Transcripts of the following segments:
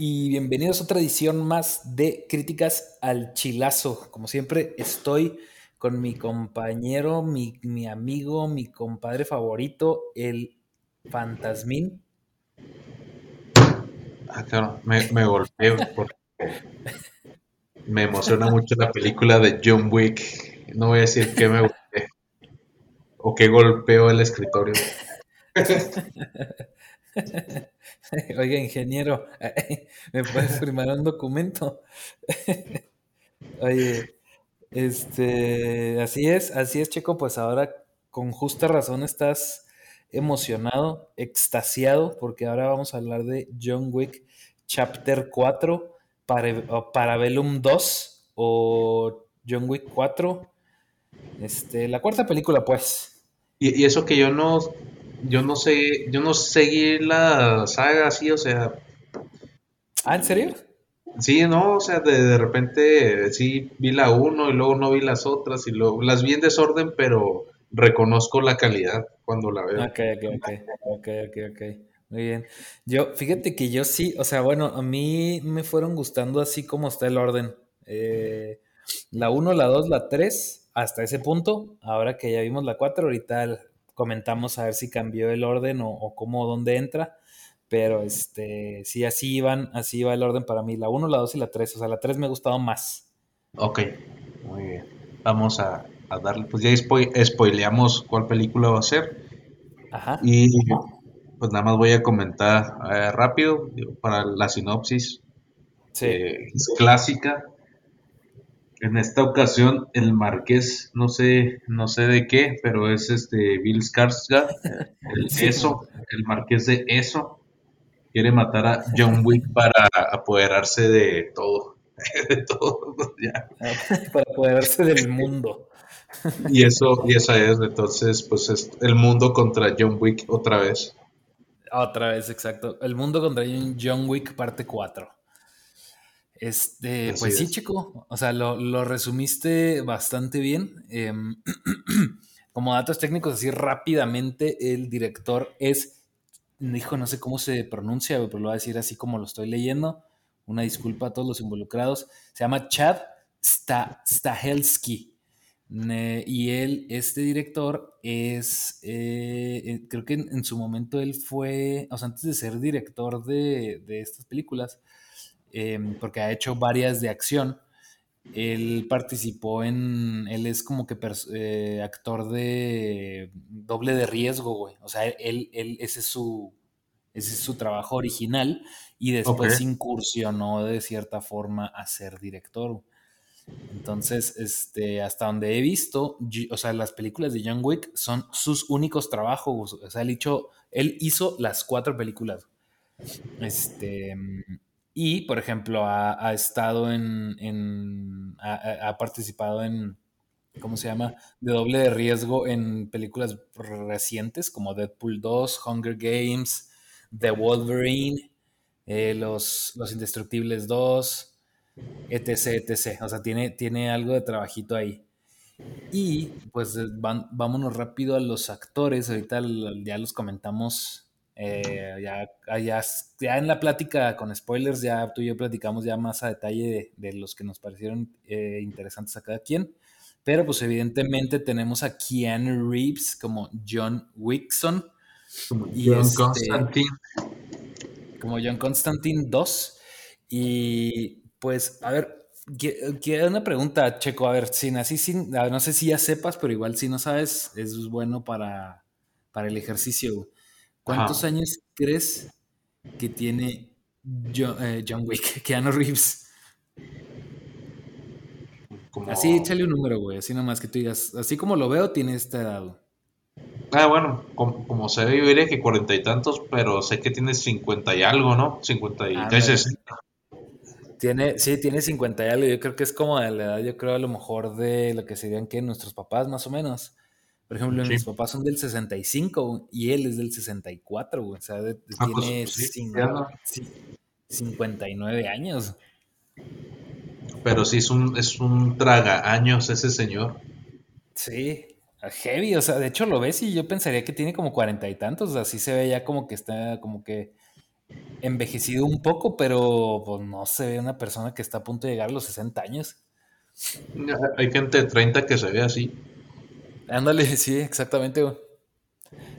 y bienvenidos a otra edición más de Críticas al Chilazo. Como siempre, estoy con mi compañero, mi, amigo, mi compadre favorito, el Fantasmín. Ah, claro, me, me golpeo porque me emociona mucho la película de John Wick. No voy a decir que me golpeé o que golpeo el escritorio. Oiga, ingeniero, ¿me puedes firmar un documento? Oye, este, así es, así es, chico, pues ahora con justa razón estás emocionado, extasiado, porque ahora vamos a hablar de John Wick Chapter 4, para, Parabellum 2 o John Wick 4. Este, la cuarta película, pues. Y eso que yo no yo no sé, yo no seguí la saga así, o sea. ¿Ah, en serio? Sí, no, o sea, de, de repente sí vi la uno y luego no vi las otras y luego las vi en desorden, pero reconozco la calidad cuando la veo. Ok, ok, ok, ok, ok, ok. Muy bien. Yo, fíjate que yo sí, o sea, bueno, a mí me fueron gustando así como está el orden. Eh, la 1, la 2, la 3, hasta ese punto. Ahora que ya vimos la 4, ahorita comentamos a ver si cambió el orden o, cómo, dónde entra. Pero este, sí, así iban, así iba el orden para mí. La 1, la 2 y la 3. O sea, la 3 me ha gustado más. Ok, muy bien. Vamos a, darle, pues ya spoileamos cuál película va a ser. Ajá. Y pues nada más voy a comentar eh, rápido para la sinopsis. Sí. Eh, es clásica, en esta ocasión, el marqués, no sé, no sé de qué, pero es este Bill Skarsgård, el eso, el marqués de eso, quiere matar a John Wick para apoderarse de todo, de todo, ya. para apoderarse del mundo. Y eso, y esa es, entonces, pues es el mundo contra John Wick otra vez. Otra vez, exacto. El mundo contra John Wick parte 4. Este, pues sí, chico. O sea, lo, resumiste bastante bien. Em, como datos técnicos, así rápidamente, el director es, dijo, no sé cómo se pronuncia, pero lo voy a decir así como lo estoy leyendo. Una disculpa a todos los involucrados. Se llama Chad Stahelski. y él, este director, es, eh, creo que en, su momento él fue, o sea, antes de ser director de, de estas películas, Em, porque ha hecho varias de acción. Él participó en, él es como que eh, actor de doble de riesgo, güey. O sea, él, él, ese es su, ese es su trabajo original y después incursionó de cierta forma a ser director. Entonces, este, hasta donde he visto, o sea, las películas de John Wick son sus únicos trabajos. O sea, él, él hizo las cuatro películas. Este, y, por ejemplo, ha, estado en, ha, participado en, ¿cómo se llama? De doble de riesgo en películas recientes como Deadpool 2, Hunger Games, The Wolverine, eh, los, los Indestructibles 2, etc, etc. O sea, tiene, tiene algo de trabajito ahí. Y pues vámonos rápido a los actores. Ahorita ya los comentamos eh, ya, ya, ya, en la plática con spoilers, ya tú y yo platicamos ya más a detalle de, los que nos parecieron eh, interesantes a cada quien. Pero pues evidentemente tenemos a Keanu Reeves como John Wickson. Como John este, Constantine. Como John Constantine 2. Y pues, a ver, quiero una pregunta, Checo. A ver, sin así, sin, no sé si ya sepas, pero igual si no sabes, es bueno para, para el ejercicio. ¿Cuántos años crees que tiene eh, John, Wick, Keanu Reeves? Así, échale un número, güey. Así nomás que tú digas, así como lo veo, tiene esta edad. Ah, bueno, como, se ve, yo diría que cuarenta y tantos, pero sé que tiene cincuenta y algo, ¿no? Cincuenta y ah, Tiene, sí, tiene cincuenta y algo. Yo creo que es como de la edad, yo creo a lo mejor de lo que serían que nuestros papás, más o menos. Por ejemplo, mis papás son del 65 y él es del 64, O sea, ah, pues, tiene 59 pues años. Pero sí es un, es un traga años ese señor. Sí, heavy. O sea, de hecho lo ves y yo pensaría que tiene como cuarenta y tantos. Así se ve ya como que está, como que envejecido un poco, pero pues, no se ve una persona que está a punto de llegar a los 60 años. Hay gente de 30 que se ve así. Ándale, sí, exactamente,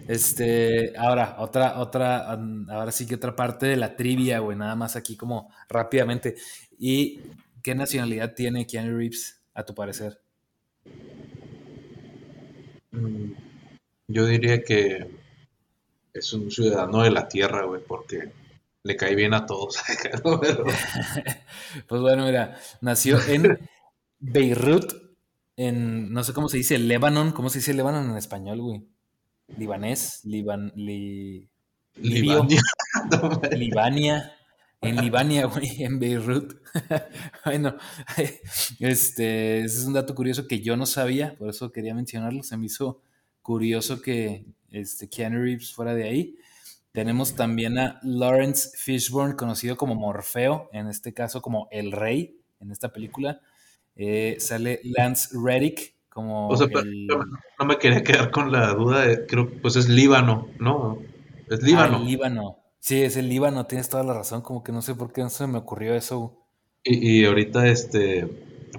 Este, ahora, otra, otra, ahora sí que otra parte de la trivia, güey, nada más aquí como rápidamente. ¿Y qué nacionalidad tiene Keanu Reeves, a tu parecer? Mm, yo diría que es un ciudadano de la tierra, güey, porque le cae bien a todos. pues bueno, mira, nació en Beirut, en, no sé cómo se dice, Lebanon, ¿cómo se dice Lebanon en español, güey? Libanés, Liban, li, Libania. Libania. En Libania, güey, en Beirut. bueno, este, ese es un dato curioso que yo no sabía, por eso quería mencionarlo. Se me hizo curioso que este, Keanu Reeves fuera de ahí. Tenemos también a Lawrence Fishburne, conocido como Morfeo, en este caso como El Rey, en esta película. Eh, sale Lance Reddick como. O sea, no me quería quedar con la duda, de, creo que pues es Líbano, ¿no? Es Líbano. Ah, Líbano. Sí, es el Líbano, tienes toda la razón, como que no sé por qué no se me ocurrió eso. Y, ahorita, este,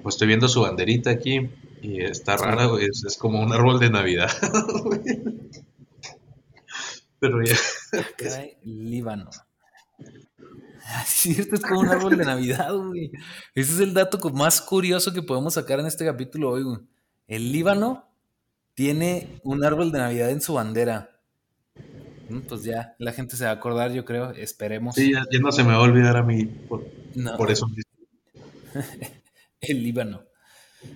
pues estoy viendo su banderita aquí y está rara, es, es, como un árbol de Navidad. Pero ya. Líbano. Es cierto, es como un árbol de Navidad, güey. Ese es el dato más curioso que podemos sacar en este capítulo hoy, güey. El Líbano tiene un árbol de Navidad en su bandera. Mm, pues ya, la gente se va a acordar, yo creo, esperemos. Sí, ya, no se me va a olvidar a mí por, por eso. el Líbano.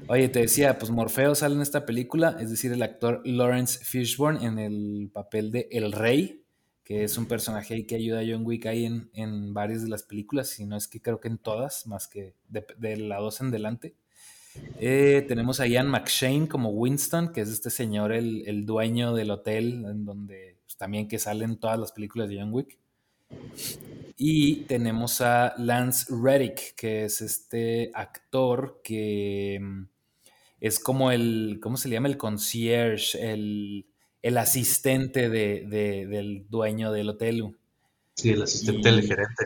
Oye, te decía, pues Morfeo sale en esta película, es decir, el actor Lawrence Fishburne en el papel de El Rey, que es un personaje que ayuda a John Wick ahí en, varias de las películas, si no es que creo que en todas, más que de, la 2 en delante. Eh, tenemos a Ian McShane como Winston, que es este señor, el, dueño del hotel, en donde pues, también que salen todas las películas de John Wick. Y tenemos a Lance Reddick, que es este actor que mm, es como el, ¿cómo se le llama? El concierge, el, el asistente del dueño del hotel. Sí, el asistente del gerente.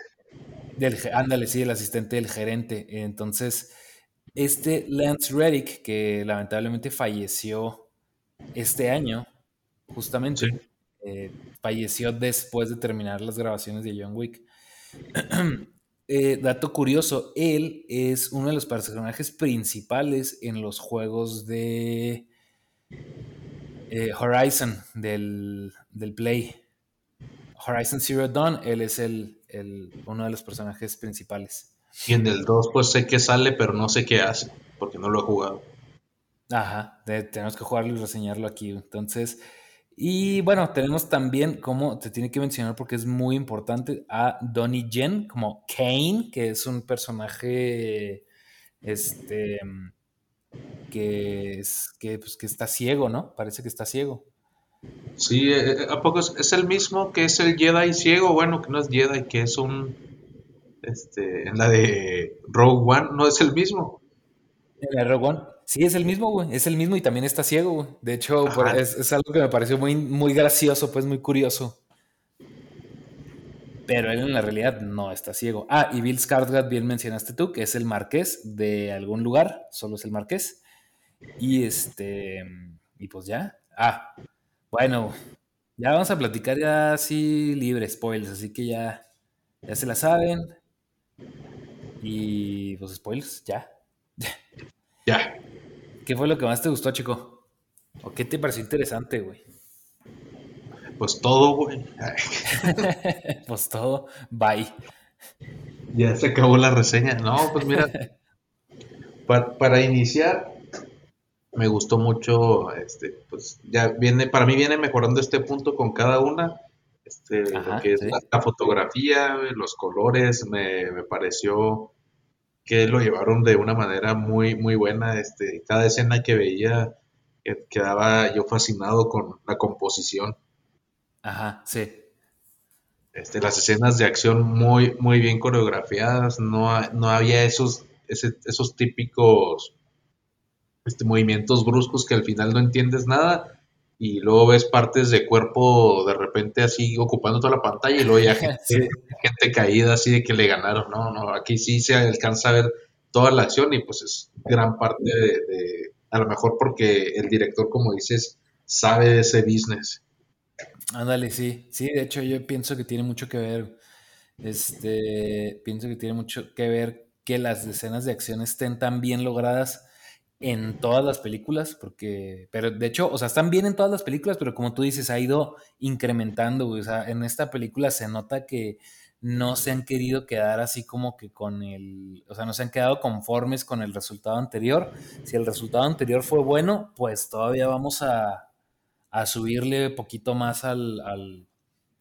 Del, ándale, sí, el asistente del gerente. Entonces, este Lance Reddick, que lamentablemente falleció este año, justamente, eh, falleció después de terminar las grabaciones de John Wick. Eh, dato curioso, él es uno de los personajes principales en los juegos de eh, Horizon del, Play. Horizon Zero Dawn, él es el, uno de los personajes principales. Y en el 2 pues sé que sale, pero no sé qué hace, porque no lo he jugado. Ajá, tenemos que jugarlo y reseñarlo aquí. Entonces, y bueno, tenemos también, como te tiene que mencionar porque es muy importante, a Donnie Jen como Kane, que es un personaje este que, es, que, pues, que está ciego, ¿no? Parece que está ciego. Sí, eh, eh, ¿a poco es, el mismo que es el Jedi ciego? Bueno, que no es Jedi, que es un... Este, en la de Rogue One, ¿no es el mismo? En la de Rogue One, sí, es el mismo, güey, es el mismo y también está ciego, güey. De hecho, es, es, algo que me pareció muy, muy gracioso, pues muy curioso. Pero él en la realidad no está ciego. Ah, y Bill Skarsgård, bien mencionaste tú, que es el marqués de algún lugar, solo es el marqués. Y este, y pues ya. Ah, bueno, ya vamos a platicar ya así libre, spoilers, así que ya, ya se la saben. Y pues spoilers, ya. Ya. ¿Qué fue lo que más te gustó, chico? ¿O qué te pareció interesante, güey? Pues todo, güey. pues todo, bye. Ya se acabó la reseña. No, pues mira, para, para iniciar, me gustó mucho, este, pues ya viene, para mí viene mejorando este punto con cada una, este, lo que es la, fotografía, los colores, me, me, pareció que lo llevaron de una manera muy, muy buena, este, cada escena que veía quedaba yo fascinado con la composición. Ajá, sí. Este, las escenas de acción muy, muy bien coreografiadas, no, no había esos, esos típicos este, movimientos bruscos que al final no entiendes nada. y luego ves partes de cuerpo de repente así ocupando toda la pantalla y luego ya gente, gente caída así de que le ganaron. No, no, aquí sí se alcanza a ver toda la acción y pues es gran parte de, a lo mejor porque el director, como dices, sabe de ese business. Ándale, sí, sí, de hecho yo pienso que tiene mucho que ver, este, pienso que tiene mucho que ver que las escenas de acción estén tan bien logradas en todas las películas, porque, pero de hecho, o sea, están bien en todas las películas, pero como tú dices, ha ido incrementando, o sea, en esta película se nota que no se han querido quedar así como que con el, o sea, no se han quedado conformes con el resultado anterior. Si el resultado anterior fue bueno, pues todavía vamos a, a subirle poquito más al,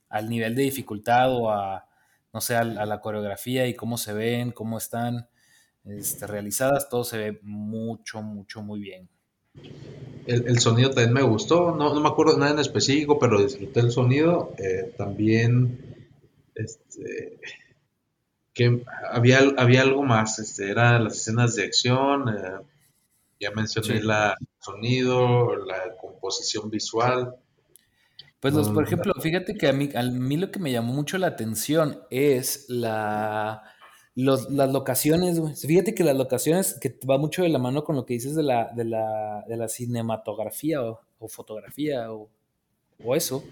al, nivel de dificultad o a, no sé, a, la coreografía y cómo se ven, cómo están este, realizadas, todo se ve mucho, mucho, muy bien. El, sonido también me gustó, no, no, me acuerdo nada en específico, pero disfruté el sonido. Eh, también este, que había, había algo más, este, eran las escenas de acción, eh, ya mencioné la sonido, la composición visual. Pues los, por ejemplo, fíjate que a mí, a mí lo que me llamó mucho la atención es la, las locaciones, Fíjate que las locaciones, que va mucho de la mano con lo que dices de la, de la, de la cinematografía o, fotografía o, o, eso,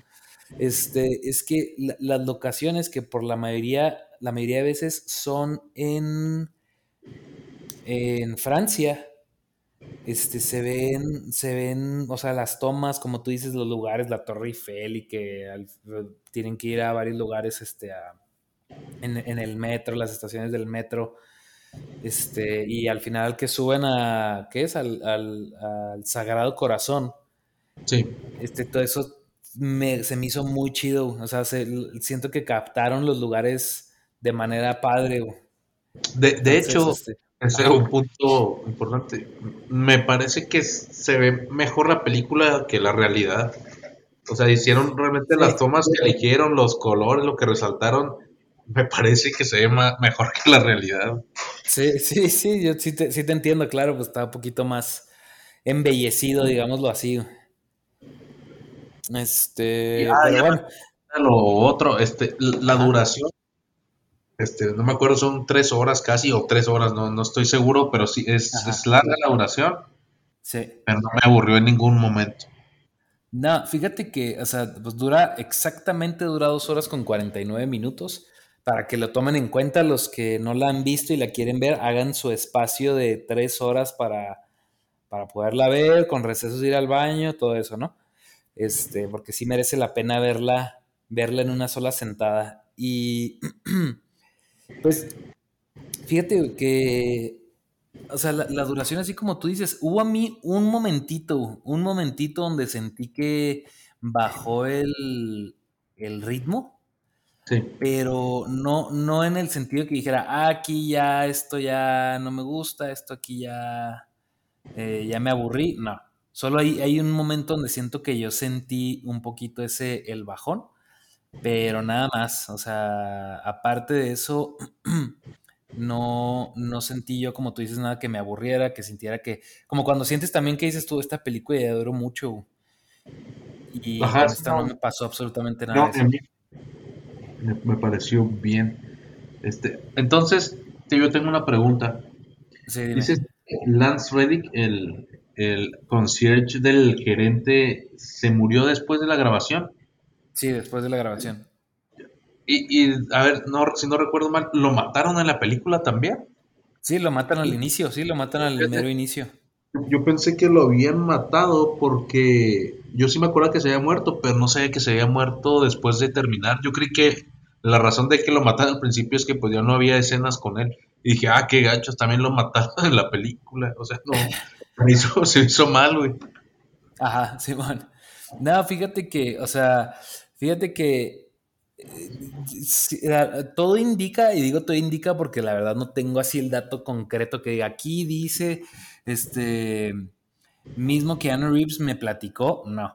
este, es que las locaciones que por la mayoría, la mayoría de veces son en, en Francia, este, se ven, se ven, o sea, las tomas, como tú dices, los lugares, la Torre Eiffel y que tienen que ir a varios lugares, este, en, el metro, las estaciones del metro, este, y al final que suben a, ¿qué es? Al, al Sagrado Corazón. Sí. Este, todo eso se me hizo muy chido. O sea, siento que captaron los lugares de manera padre. De, hecho, este, ese es un punto importante. Me parece que se ve mejor la película que la realidad. O sea, hicieron realmente las tomas que eligieron, los colores, lo que resaltaron. Me parece que se ve mejor que la realidad. Sí, sí, sí, yo sí te, sí te entiendo, claro, pues está un poquito más embellecido, digámoslo así. Este, pero bueno. Lo otro, este, la duración, este, no me acuerdo, son tres horas casi o tres horas, no, no estoy seguro, pero sí, es, larga la duración. Sí. Pero no me aburrió en ningún momento. No, fíjate que, o sea, pues dura exactamente, dura dos horas con 49 minutos. Para que lo tomen en cuenta los que no la han visto y la quieren ver, hagan su espacio de tres horas para, para poderla ver, con recesos ir al baño, todo eso, ¿no? este, porque sí merece la pena verla, verla en una sola sentada. Y pues, fíjate que, o sea, la, duración, así como tú dices, hubo a mí un momentito, un momentito donde sentí que bajó el, el ritmo. Sí. Pero no, no en el sentido que dijera, ah, aquí ya, esto ya no me gusta, esto aquí ya, eh, ya me aburrí. No, Solo hay, hay un momento donde siento que yo sentí un poquito ese, el bajón, pero nada más. O sea, aparte de eso, no, no sentí yo, como tú dices, nada que me aburriera, que sintiera que, como cuando sientes también que dices tú, esta película ya duró mucho. Y Ajá, esta no, me pasó absolutamente nada. me, pareció bien. Este, entonces, yo tengo una pregunta. Sí, Dices Lance Reddick, el, el concierge del gerente se murió después de la grabación. Sí, después de la grabación. Y, a ver, no, si no recuerdo mal, ¿lo mataron en la película también? Sí, lo matan al inicio, sí, lo matan al mero inicio. Yo pensé que lo habían matado porque yo sí me acuerdo que se había muerto, pero no sabía que se había muerto después de terminar. Yo creí que la razón de que lo mataron al principio es que pues ya no había escenas con él. Y dije, ah, qué gachos, también lo mataron en la película. O sea, no, se hizo, mal, güey. Ajá, Simón. no, fíjate que, o sea, fíjate que eh, todo indica, y digo todo indica porque la verdad no tengo así el dato concreto que diga, aquí dice, este, mismo que Anna Reeves me platicó, no.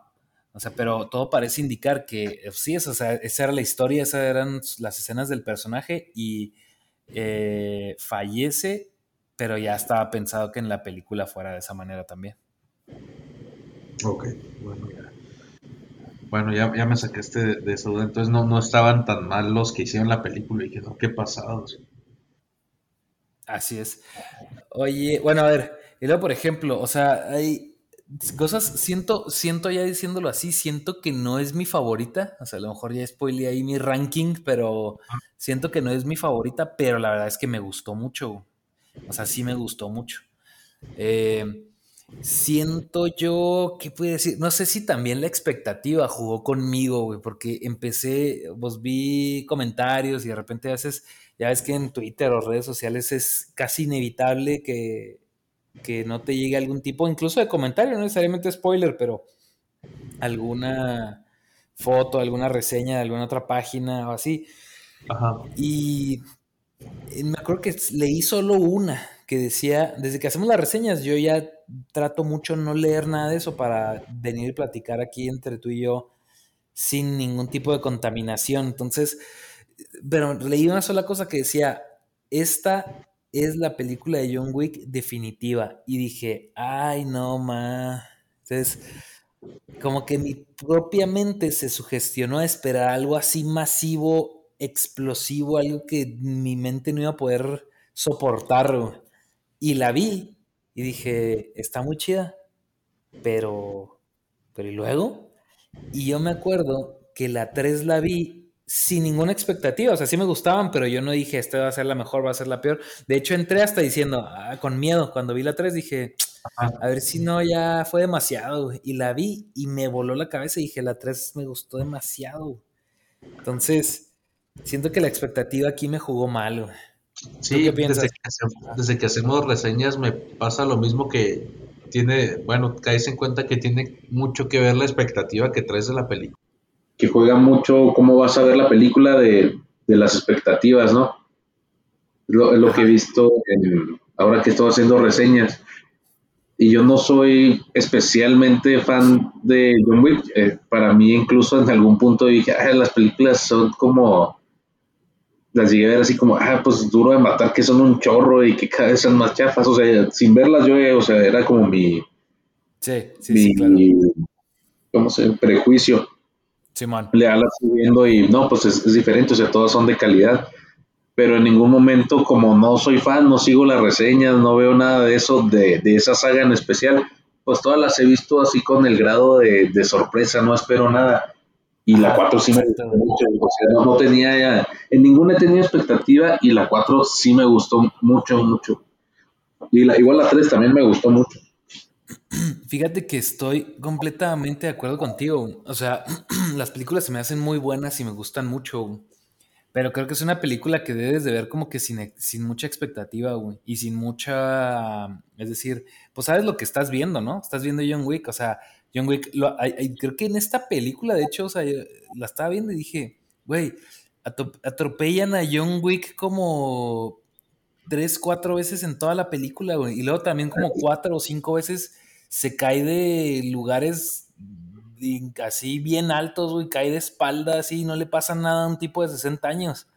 O sea, pero todo parece indicar que sí, o sea, esa era la historia, esas eran las escenas del personaje y eh, fallece pero ya estaba pensado que en la película fuera de esa manera también. Ok, bueno, ya. Bueno, ya, ya me saqué este de esa duda. Entonces no, no estaban tan mal los que hicieron la película y que no, qué pasados. Así es. Oye, bueno, a ver, y luego, por ejemplo, o sea, hay cosas, siento, siento ya diciéndolo así, siento que no es mi favorita, o sea, a lo mejor ya spoilé ahí mi ranking, pero siento que no es mi favorita, pero la verdad es que me gustó mucho, o sea, sí me gustó mucho. Eh, Siento yo, ¿qué puede decir? No sé si también la expectativa jugó conmigo, güey, porque empecé, pues vi comentarios y de repente a veces, ya ves que en Twitter o redes sociales es casi inevitable que, que no te llegue algún tipo, incluso de comentario, no necesariamente spoiler, pero alguna foto, alguna reseña de alguna otra página o así. Ajá. Y me acuerdo que leí solo una que decía, desde que hacemos las reseñas, yo ya trato mucho no leer nada de eso para venir y platicar aquí entre tú y yo sin ningún tipo de contaminación. Entonces, pero leí una sola cosa que decía, esta es la película de John Wick definitiva. Y dije, ay, no, ma. Entonces, como que mi propia mente se sugestionó a esperar algo así masivo, explosivo, algo que mi mente no iba a poder soportar. Y la vi y dije, está muy chida, pero, pero ¿y luego? Y yo me acuerdo que la 3 la vi sin ninguna expectativa, o sea, sí me gustaban, pero yo no dije, esta va a ser la mejor, va a ser la peor. De hecho, entré hasta diciendo, ah, con miedo, cuando vi la 3 dije, a ver si no, ya fue demasiado. Y la vi y me voló la cabeza y dije, la 3 me gustó demasiado. Entonces, siento que la expectativa aquí me jugó mal. Sí, desde que, hacemos, reseñas me pasa lo mismo que tiene, bueno, caes en cuenta que tiene mucho que ver la expectativa que traes de la película. Que juega mucho cómo vas a ver la película de, las expectativas, ¿no? Lo, lo que he visto ahora que estoy haciendo reseñas. Y yo no soy especialmente fan de John Wick. Eh, para mí, incluso en algún punto dije, las películas son como las llegué a ver así como, ah, pues duro de matar, que son un chorro y que cada vez son más chafas. O sea, sin verlas yo, o sea, era como mi. Sí, sí, sí, claro. ¿Cómo se Prejuicio. Simón. Le alas subiendo y no, pues es, diferente, o sea, todas son de calidad. Pero en ningún momento, como no soy fan, no sigo las reseñas, no veo nada de eso, de, de esa saga en especial, pues todas las he visto así con el grado de, de sorpresa, no espero nada y la 4 sí me gustó mucho. O sea, no, tenía, en ninguna tenía expectativa y la 4 sí me gustó mucho, mucho. Y la, igual la 3 también me gustó mucho. Fíjate que estoy completamente de acuerdo contigo. O sea, las películas se me hacen muy buenas y me gustan mucho. Pero creo que es una película que debes de ver como que sin, sin mucha expectativa, güey. Y sin mucha... Es decir, pues sabes lo que estás viendo, ¿no? Estás viendo John Wick. O sea, John Wick, creo que en esta película, de hecho, o sea, la estaba viendo y dije, güey, atropellan a John Wick como tres, cuatro veces en toda la película, güey. Y luego también como cuatro o cinco veces se cae de lugares así bien altos, güey, cae de espalda así y no le pasa nada a un tipo de 60 años.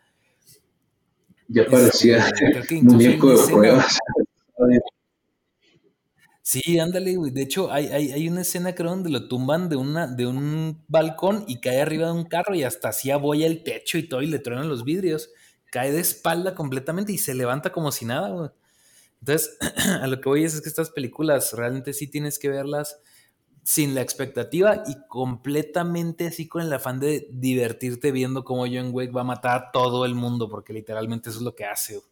Ya parecía este, muñeco de pruebas. Sí, ándale, güey. De hecho, hay, hay, una escena, creo, donde lo tumban de, una, de un balcón y cae arriba de un carro y hasta así aboya el techo y todo y le truenan los vidrios. Cae de espalda completamente y se levanta como si nada, güey. Entonces, a lo que voy es, es que estas películas realmente sí tienes que verlas sin la expectativa y completamente así con el afán de divertirte viendo cómo John Wick va a matar a todo el mundo, porque literalmente eso es lo que hace. Güey.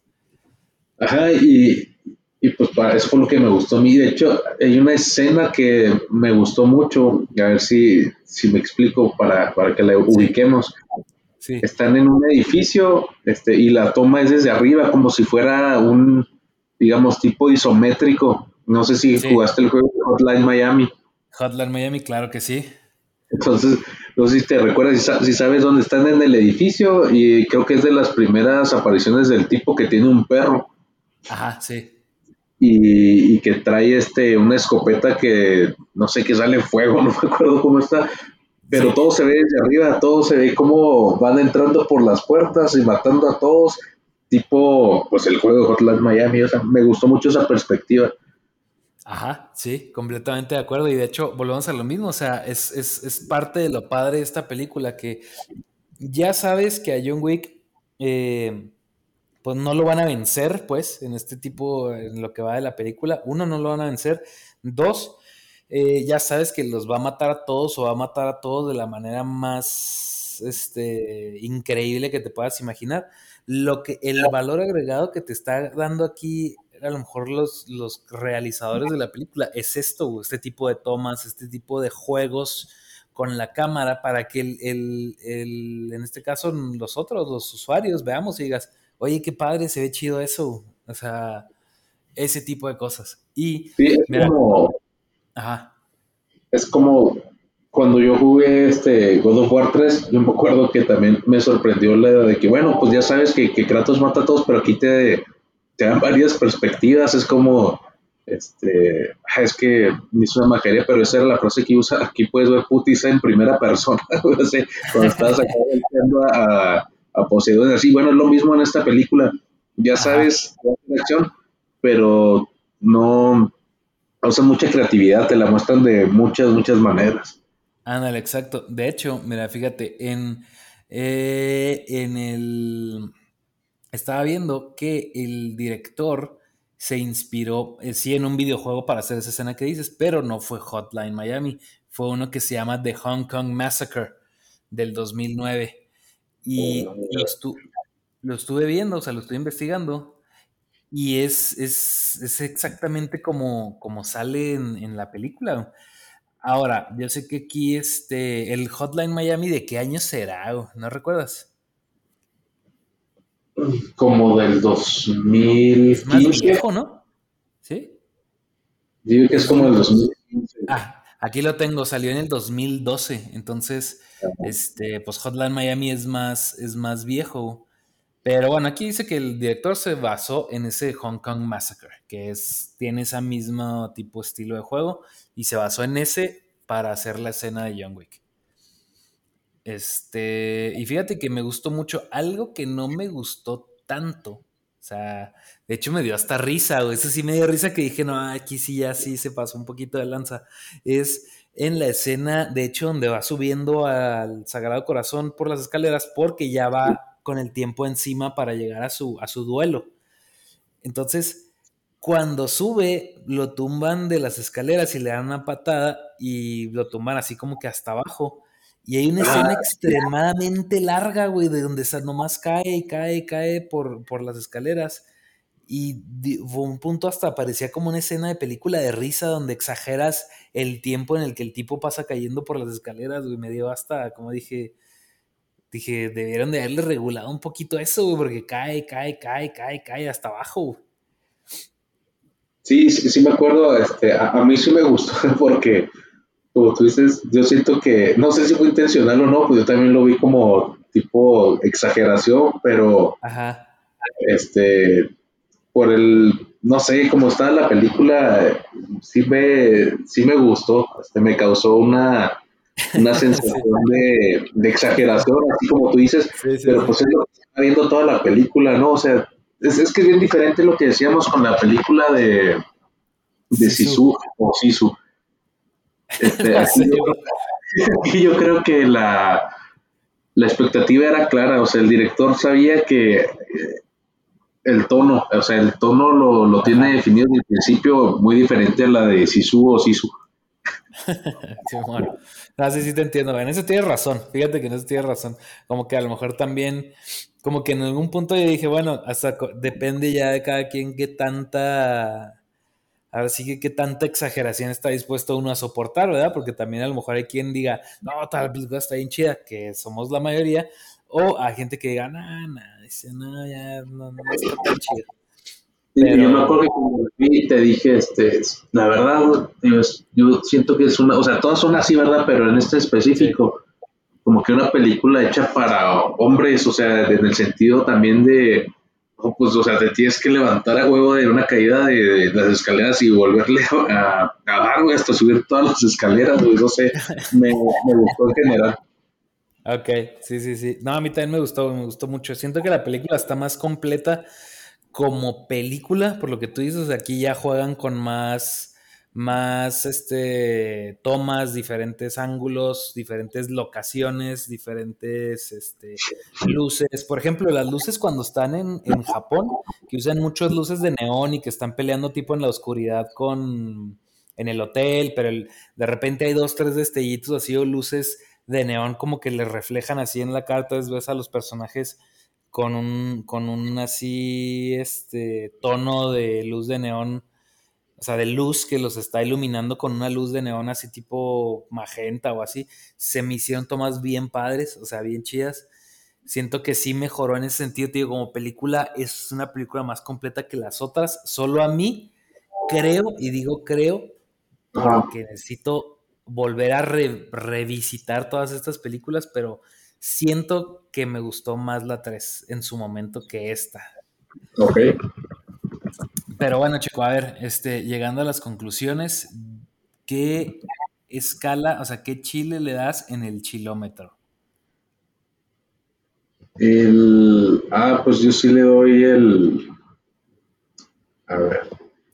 Ajá, y y pues para, eso fue lo que me gustó a mí. De hecho, hay una escena que me gustó mucho, a ver si, si me explico para, para que la ubiquemos. Están en un edificio este, y la toma es desde arriba, como si fuera un, digamos, tipo isométrico. No sé si jugaste el juego Hotline Miami. Hotline Miami, claro que sí. Entonces, no sé si te recuerdas, si sabes dónde están en el edificio, y creo que es de las primeras apariciones del tipo que tiene un perro. Ajá, sí y, que trae este una escopeta que no sé qué sale fuego, no me acuerdo cómo está, pero todo se ve desde arriba, todo se ve como van entrando por las puertas y matando a todos, tipo pues el juego de Hotline Miami, o sea, me gustó mucho esa perspectiva. Ajá, sí, completamente de acuerdo. Y de hecho, volvemos a lo mismo. O sea, es, es parte de lo padre de esta película que ya sabes que a John Wick, eh, pues no lo van a vencer, pues, en este tipo, en lo que va de la película. Uno, no lo van a vencer. Dos, eh, ya sabes que los va a matar a todos o va a matar a todos de la manera más este, increíble que te puedas imaginar. Lo que, el valor agregado que te está dando aquí a lo mejor los, los realizadores de la película es esto, este tipo de tomas, este tipo de juegos con la cámara para que el, en este caso los otros, los usuarios, veamos y digas, oye, qué padre, se ve chido eso. O sea, ese tipo de cosas. Y es como, ajá. Es como cuando yo jugué este God of War 3, yo me acuerdo que también me sorprendió la idea de que, bueno, pues ya sabes que, que Kratos mata a todos, pero aquí te, te dan varias perspectivas, es como este, es que ni es una majería, pero esa era la frase que usa. Aquí puedes ver putiza en primera persona. cuando estás acá a, a Poseidón, así. Bueno, es lo mismo en esta película. Ya sabes la acción, pero no usa mucha creatividad, te la muestran de muchas, muchas maneras. Ándale, exacto. De hecho, mira, fíjate, en, eh, en el. Estaba viendo que el director se inspiró, eh, sí, en un videojuego para hacer esa escena que dices, pero no fue Hotline Miami, fue uno que se llama The Hong Kong Massacre del 2009. Y lo, estuve viendo, o sea, lo estuve investigando, y es, es, exactamente como, como sale en, la película. Ahora, yo sé que aquí este, el Hotline Miami, ¿de qué año será? ¿No recuerdas? como del 2015. Más viejo, ¿no? ¿Sí? Digo que es como el 2015. Ah, aquí lo tengo, salió en el 2012, entonces, este, pues Hotline Miami es más, es más viejo. Pero bueno, aquí dice que el director se basó en ese Hong Kong Massacre, que es, tiene ese mismo tipo de estilo de juego, y se basó en ese para hacer la escena de John Wick. Este, y fíjate que me gustó mucho algo que no me gustó tanto. O sea, de hecho me dio hasta risa, o Eso sí me dio risa que dije, no, aquí sí ya sí se pasó un poquito de lanza. Es en la escena, de hecho, donde va subiendo al Sagrado Corazón por las escaleras, porque ya va con el tiempo encima para llegar a su, a su duelo. Entonces, cuando sube, lo tumban de las escaleras y le dan una patada y lo tumban así como que hasta abajo. Y hay una escena ah, extremadamente larga, güey, de donde nomás cae y cae y cae por, por las escaleras. Y fue un punto hasta parecía como una escena de película de risa donde exageras el tiempo en el que el tipo pasa cayendo por las escaleras, güey. Me dio hasta, como dije, dije, debieron de haberle regulado un poquito eso, güey, porque cae, cae, cae, cae, cae hasta abajo. Sí, sí, sí me acuerdo, este, a mí sí me gustó porque como tú dices, yo siento que, no sé si fue intencional o no, pues yo también lo vi como tipo exageración, pero este, por el, no sé, como está la película, sí me, sí me gustó, este, me causó una, una sensación de, de, exageración, así como tú dices, pero pues es lo que está viendo toda la película, ¿no? O sea, es, es que es bien diferente lo que decíamos con la película de, de Sisu o Sisu este, aquí, yo, creo que la, la expectativa era clara, o sea, el director sabía que eh, el tono, o sea, el tono lo, lo tiene definido desde el principio muy diferente a la de Sisu o Sisu. sí, bueno. No, sí, sí te entiendo. En eso tienes razón. Fíjate que en eso tienes razón. Como que a lo mejor también, como que en algún punto yo dije, bueno, hasta depende ya de cada quien qué tanta Ahora sí que qué tanta exageración está dispuesto uno a soportar, ¿verdad? Porque también a lo mejor hay quien diga, no, tal película está bien chida, que somos la mayoría, o hay gente que diga, no, no, dice, no, ya no, no está tan chida. Pero... Yo me acuerdo que cuando vi te dije, este, la verdad, yo, siento que es una, o sea, todas son así, ¿verdad? Pero en este específico, como que una película hecha para hombres, o sea, en el sentido también de, pues, o sea, te tienes que levantar a huevo de una caída de, las escaleras y volverle a, dar, güey, hasta subir todas las escaleras, güey, no sé, me, gustó en general. Ok, sí, sí, sí. No, a mí también me gustó, me gustó mucho. Siento que la película está más completa como película, por lo que tú dices, aquí ya juegan con más, más este, tomas, diferentes ángulos, diferentes locaciones, diferentes este, luces. Por ejemplo, las luces cuando están en, en, Japón, que usan muchas luces de neón y que están peleando tipo en la oscuridad con en el hotel, pero de repente hay dos, tres destellitos así o luces de neón como que les reflejan así en la carta, ves a los personajes con un, con un así este tono de luz de neón o sea, de luz que los está iluminando con una luz de neón así tipo magenta o así, se me hicieron tomas bien padres, o sea, bien chidas. Siento que sí mejoró en ese sentido, digo, como película es una película más completa que las otras. Solo a mí creo, y digo creo, porque necesito volver a revisitar todas estas películas, pero siento que me gustó más la 3 en su momento que esta. Ok. Pero bueno, chico, a ver, este, llegando a las conclusiones, ¿qué escala, o sea, qué chile le das en el chilómetro? El, ah, pues yo sí le doy el, a ver.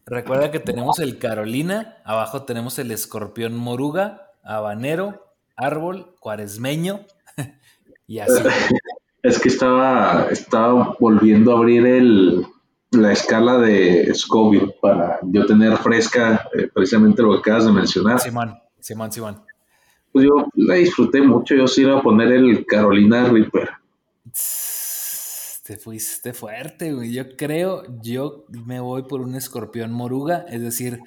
Recuerda que tenemos el Carolina, abajo tenemos el escorpión moruga, habanero, árbol, cuaresmeño y así. Es que estaba, estaba volviendo a abrir el, la escala de Scoville para yo tener fresca eh, precisamente lo que acabas de mencionar. Simón, Simón, Simón. Pues yo la disfruté mucho, yo sí iba a poner el Carolina Reaper. Te fuiste fuerte, güey. Yo creo, yo me voy por un escorpión moruga, es decir,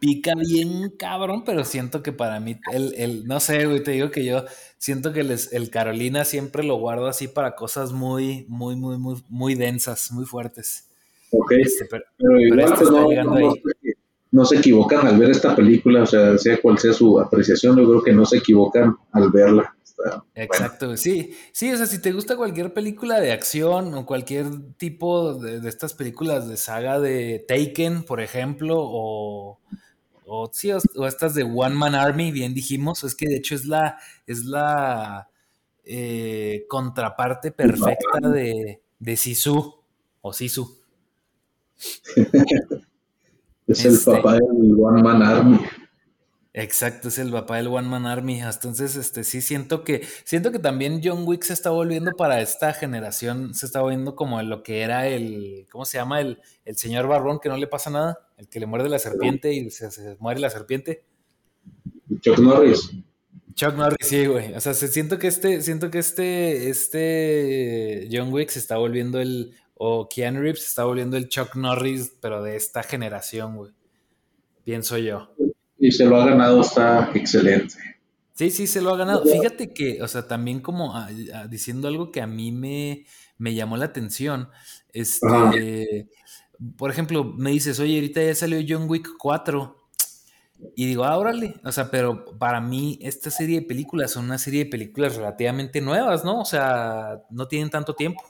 pica bien cabrón, pero siento que para mí, el, el no sé, güey, te digo que yo siento que les, el Carolina siempre lo guardo así para cosas muy, muy, muy, muy, muy densas, muy fuertes. Ok, este, pero, igual este pues, no, no, se equivocan al ver esta película, o sea, sea cual sea su apreciación, yo creo que no se equivocan al verla. Exacto, sí, sí, o sea, si te gusta cualquier película de acción o cualquier tipo de, de estas películas de saga de Taken, por ejemplo, o, o sí, o, estas de One Man Army, bien dijimos, es que de hecho es la, es la eh, contraparte perfecta de, de Sisu o Sisu. es el este papá del One Man Army. Exacto, es el papá del One Man Army. Entonces, este, sí siento que, siento que también John Wick se está volviendo para esta generación, se está volviendo como lo que era el, ¿cómo se llama? El, el señor Barrón que no le pasa nada, el que le muerde la serpiente y se, muere la serpiente. Chuck Norris. Chuck Norris, sí, güey. O sea, siento que este, siento que este, este John Wick se está volviendo el, o Keanu Reeves se está volviendo el Chuck Norris, pero de esta generación, güey. Pienso yo y se lo ha ganado, está excelente. Sí, sí, se lo ha ganado. Fíjate que, o sea, también como diciendo algo que a mí me, me llamó la atención, este, por ejemplo, me dices, oye, ahorita ya salió John Wick 4. Y digo, ah, órale, o sea, pero para mí esta serie de películas son una serie de películas relativamente nuevas, ¿no? O sea, no tienen tanto tiempo.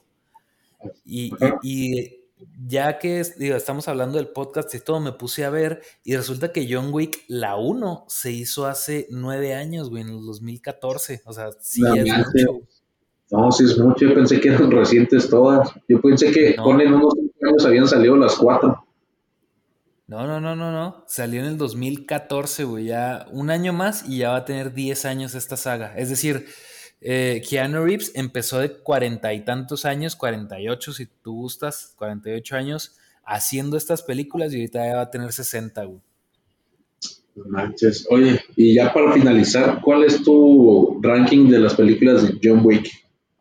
y, y ya que estamos hablando del podcast y todo, me puse a ver y resulta que John Wick, la 1, se hizo hace nueve años, güey, en el 2014. O sea, sí es mucho. No, sí es mucho. Yo pensé que eran recientes todas. Yo pensé que con en unos años habían salido las cuatro. No, no, no, no, no. Salió en el 2014, güey. Ya un año más y ya va a tener 10 años esta saga. Es decir, eh, Keanu Reeves empezó de cuarenta y tantos años, 48 si tú gustas, 48 años, haciendo estas películas y ahorita ya va a tener 60, güey. Manches. Oye, y ya para finalizar, ¿cuál es tu ranking de las películas de John Wick?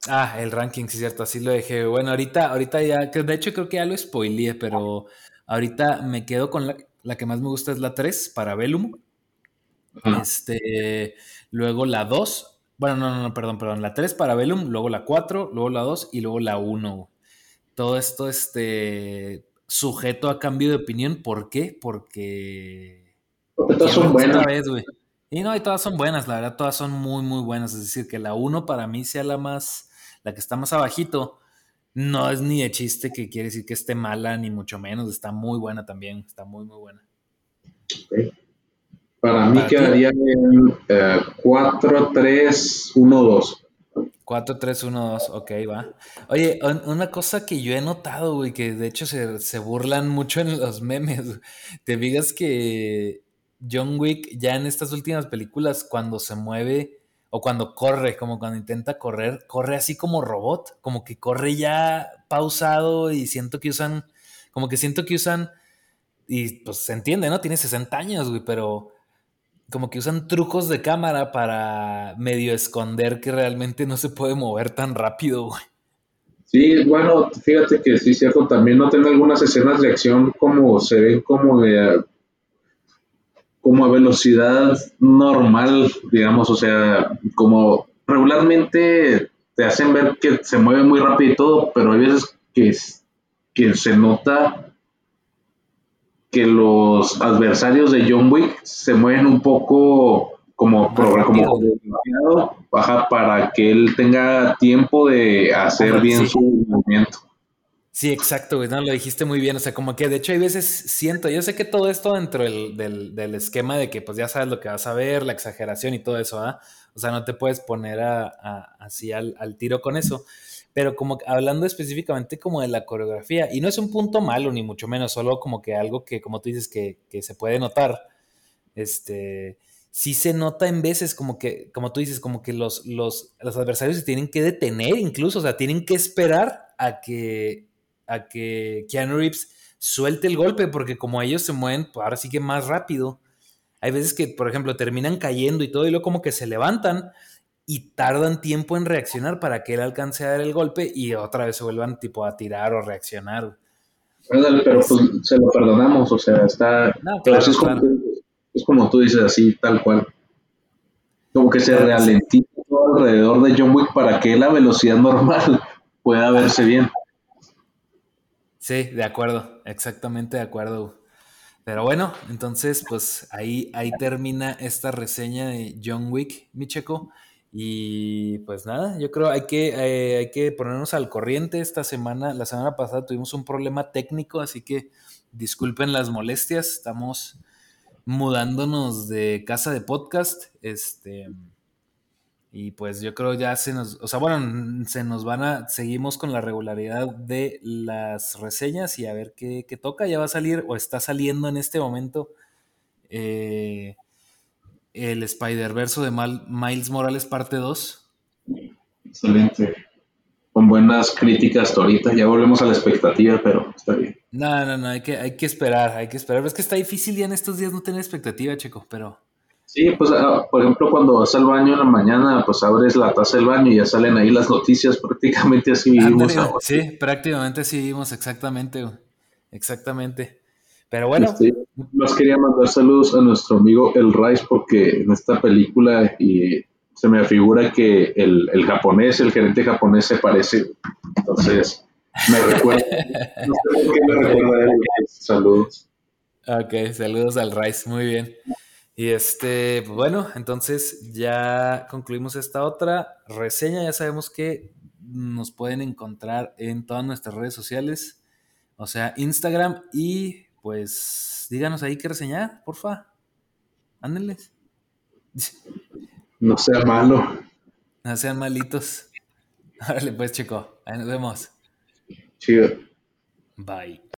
Ah, el ranking, sí, cierto, así lo dejé. Bueno, ahorita, ahorita ya, de hecho creo que ya lo spoileé, pero ahorita me quedo con la, la que más me gusta es la 3, para Bellum. Este, luego la 2, bueno, no, no, perdón, perdón. La 3 para Velum, luego la 4, luego la 2 y luego la 1. Todo esto este, sujeto a cambio de opinión. ¿Por qué? Porque... Porque todas son buenas. y no, y todas son buenas, la verdad, todas son muy, muy buenas. Es decir, que la 1 para mí sea la más, la que está más abajito. No es ni de chiste que quiere decir que esté mala, ni mucho menos. Está muy buena también, está muy, muy buena. Para mí quedaría en 4, 3, 1, 2. 4, 3, 1, 2, ok, va. Oye, una cosa que yo he notado, güey, que de hecho se, se burlan mucho en los memes. Te digas que John Wick ya en estas últimas películas, cuando se mueve o cuando corre, como cuando intenta correr, corre así como robot, como que corre ya pausado y siento que usan, como que siento que usan, y pues se entiende, ¿no? Tiene 60 años, güey, pero como que usan trucos de cámara para medio esconder que realmente no se puede mover tan rápido, güey. Sí, bueno, fíjate que sí, cierto, también no algunas escenas de acción como se ven como de como a velocidad normal, digamos, o sea, como regularmente te hacen ver que se mueve muy rápido y todo, pero hay veces que, que se nota que los adversarios de John Wick se mueven un poco como, como baja para que él tenga tiempo de hacer bien su movimiento. Sí, exacto, güey, no, lo dijiste muy bien, o sea, como que de hecho hay veces siento, yo sé que todo esto dentro del, del, esquema de que pues ya sabes lo que vas a ver, la exageración y todo eso, ¿ah? O sea, no te puedes poner a, así al, al, tiro con eso, pero como hablando específicamente como de la coreografía, y no es un punto malo, ni mucho menos, solo como que algo que, como tú dices, que, se puede notar, este, sí se nota en veces como que, como tú dices, como que los, los, los adversarios se tienen que detener incluso, o sea, tienen que esperar a que, a que Keanu Reeves suelte el golpe, porque como ellos se mueven, pues ahora sí que más rápido. Hay veces que, por ejemplo, terminan cayendo y todo, y luego como que se levantan, y tardan tiempo en reaccionar para que él alcance a dar el golpe y otra vez se vuelvan tipo a tirar o reaccionar. pero pues se lo perdonamos, o sea, está... es, como, tú dices, así, tal cual. Como que se ralentiza todo alrededor de John Wick para que la velocidad normal pueda verse bien. Sí, de acuerdo, exactamente de acuerdo. Pero bueno, entonces, pues ahí, ahí termina esta reseña de John Wick, mi checo. Y pues nada, yo creo hay que, eh, hay que ponernos al corriente esta semana. La semana pasada tuvimos un problema técnico, así que disculpen las molestias. Estamos mudándonos de casa de podcast. Este. Y pues yo creo ya se nos, o sea, bueno, se nos van a, seguimos con la regularidad de las reseñas y a ver qué, qué toca. Ya va a salir o está saliendo en este momento eh, el Spider-Verse de Miles Morales parte 2. Excelente. Con buenas críticas ahorita. Ya volvemos a la expectativa, pero está bien. No, no, no, hay que, hay que esperar, hay que esperar. Es que está difícil ya en estos días no tener expectativa, Checo, pero... Sí, pues ah, por ejemplo cuando vas al baño en la mañana, pues abres la taza del baño y ya salen ahí las noticias, prácticamente así vivimos. sí, prácticamente así vivimos, exactamente, exactamente. Pero bueno. Este, más quería mandar saludos a nuestro amigo El Rice porque en esta película y se me figura que el, el japonés, el gerente japonés se parece. Entonces, me recuerda. no sé por qué me recuerda él. Saludos. Ok, saludos al Rice, muy bien. Y este, pues bueno, entonces ya concluimos esta otra reseña. Ya sabemos que nos pueden encontrar en todas nuestras redes sociales, o sea, Instagram y pues díganos ahí qué reseñar, porfa. Ándenles. No sea malo. No sean malitos. Órale, pues, chico. Ahí nos vemos. Chido. Bye.